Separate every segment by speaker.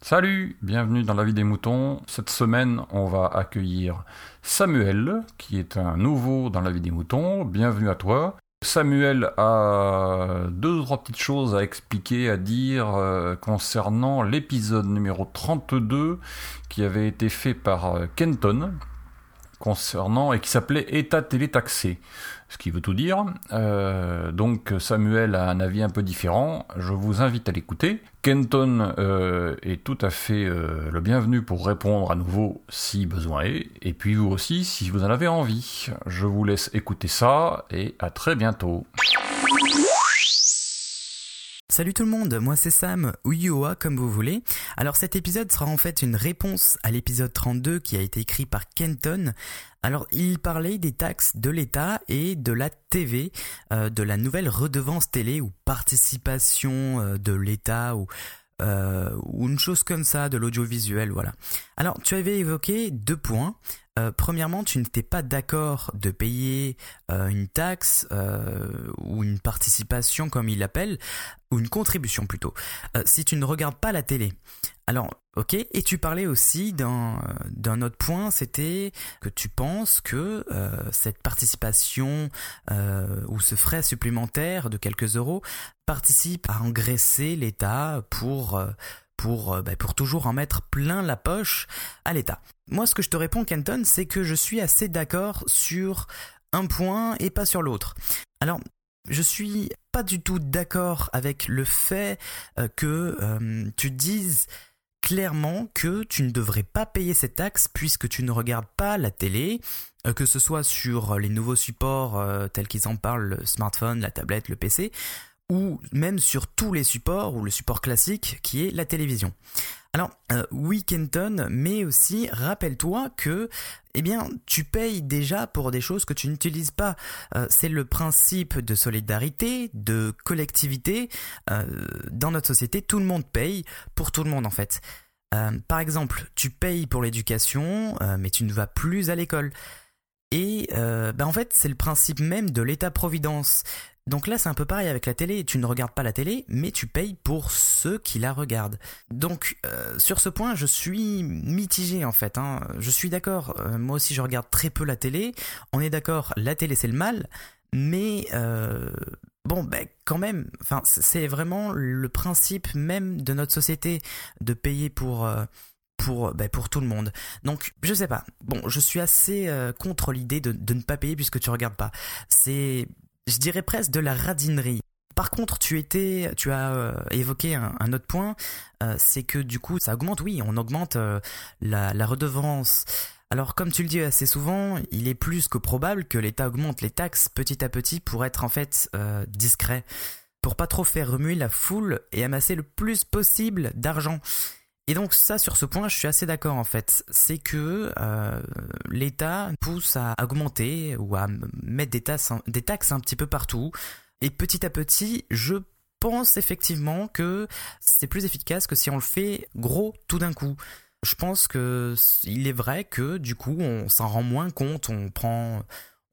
Speaker 1: Salut, bienvenue dans la vie des moutons. Cette semaine, on va accueillir Samuel, qui est un nouveau dans la vie des moutons. Bienvenue à toi. Samuel a deux ou trois petites choses à expliquer, à dire euh, concernant l'épisode numéro 32 qui avait été fait par euh, Kenton concernant et qui s'appelait État télétaxé ce qui veut tout dire. Euh, donc Samuel a un avis un peu différent, je vous invite à l'écouter. Kenton euh, est tout à fait euh, le bienvenu pour répondre à nouveau si besoin est, et puis vous aussi si vous en avez envie. Je vous laisse écouter ça et à très bientôt.
Speaker 2: Salut tout le monde, moi c'est Sam, ou Yoa comme vous voulez. Alors cet épisode sera en fait une réponse à l'épisode 32 qui a été écrit par Kenton. Alors il parlait des taxes de l'État et de la TV, euh, de la nouvelle redevance télé ou participation euh, de l'État ou euh, ou une chose comme ça, de l'audiovisuel, voilà. Alors, tu avais évoqué deux points. Euh, premièrement, tu n'étais pas d'accord de payer euh, une taxe euh, ou une participation, comme il l'appelle, ou une contribution plutôt, si tu ne regardes pas la télé. Alors, ok, et tu parlais aussi d'un d'un autre point, c'était que tu penses que cette participation ou ce frais supplémentaire de quelques euros participe à engraisser l'État pour pour, bah, pour toujours en mettre plein la poche à l'État. Moi, ce que je te réponds, Kenton, c'est que je suis assez d'accord sur un point et pas sur l'autre. Alors, je suis pas du tout d'accord avec le fait euh, que euh, tu dises clairement que tu ne devrais pas payer cette taxe puisque tu ne regardes pas la télé, euh, que ce soit sur les nouveaux supports tels qu'ils en parlent, le smartphone, la tablette, le PC, ou même sur tous les supports, ou le support classique qui est la télévision. Alors, euh, oui Kenton, mais aussi rappelle-toi que eh bien, tu payes déjà pour des choses que tu n'utilises pas. Euh, c'est le principe de solidarité, de collectivité. Euh, dans notre société, tout le monde paye pour tout le monde en fait. par exemple, tu payes pour l'éducation, mais tu ne vas plus à l'école. Et ben en fait, c'est le principe même de l'État-providence. Donc là, c'est un peu pareil avec la télé. Tu ne regardes pas la télé, mais tu payes pour ceux qui la regardent. Donc euh, sur ce point, je suis mitigé en fait. Hein. Je suis d'accord. Euh, moi aussi, je regarde très peu la télé. On est d'accord. La télé, c'est le mal. Mais euh, bon, ben quand même. C'est vraiment le principe même de notre société de payer ben, pour tout le monde. Donc, je sais pas. Bon, je suis assez contre l'idée de, de, ne pas payer puisque tu regardes pas. C'est je dirais presque de la radinerie. Par contre, tu étais, tu as euh, évoqué un, autre point, euh, c'est que du coup, ça augmente. Oui, on augmente euh, la, la, redevance. Alors, comme tu le dis assez souvent, il est plus que probable que l'État augmente les taxes petit à petit pour être en fait discret, pour pas trop faire remuer la foule et amasser le plus possible d'argent. Et donc ça, sur ce point, je suis assez d'accord en fait. C'est que euh, l'État pousse à augmenter ou à mettre des taxes, des taxes un petit peu partout. Et petit à petit, je pense effectivement que c'est plus efficace que si on le fait gros tout d'un coup. Je pense que il est vrai que du coup, on s'en rend moins compte, on prend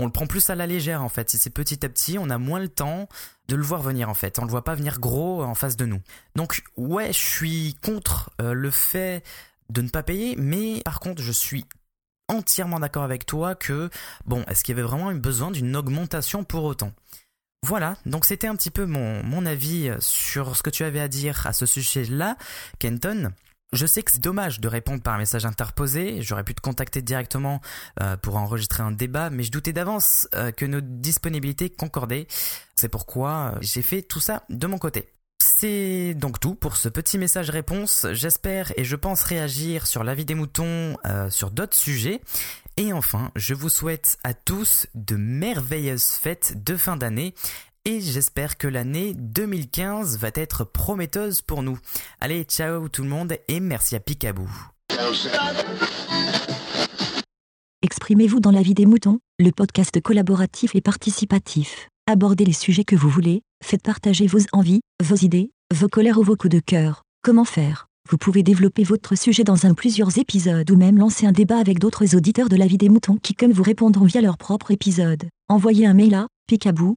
Speaker 2: on le prend plus à la légère en fait. C'est petit à petit, on a moins le temps de le voir venir en fait. On le voit pas venir gros en face de nous. Donc ouais, je suis contre euh, le fait de ne pas payer, mais par contre, je suis entièrement d'accord avec toi que bon, est-ce qu'il y avait vraiment besoin d'une augmentation pour autant? Voilà, donc c'était un petit peu mon, mon avis sur ce que tu avais à dire à ce sujet-là, Kenton. Je sais que c'est dommage de répondre par un message interposé, j'aurais pu te contacter directement euh, pour enregistrer un débat, mais je doutais d'avance euh, que nos disponibilités concordaient. C'est pourquoi euh, j'ai fait tout ça de mon côté. C'est donc tout pour ce petit message réponse. J'espère et je pense réagir sur la vie des moutons sur d'autres sujets. Et enfin, je vous souhaite à tous de merveilleuses fêtes de fin d'année et j'espère que l'année 2015 va être prometteuse pour nous. Allez, ciao tout le monde et merci à Picaboo.
Speaker 3: Exprimez-vous dans la vie des moutons, le podcast collaboratif et participatif. Abordez les sujets que vous voulez, faites partager vos envies, vos idées, vos colères ou vos coups de cœur. Comment faire? Vous pouvez développer votre sujet dans un plusieurs épisodes ou même lancer un débat avec d'autres auditeurs de la vie des moutons qui comme vous répondront via leur propre épisode. Envoyez un mail à picaboo,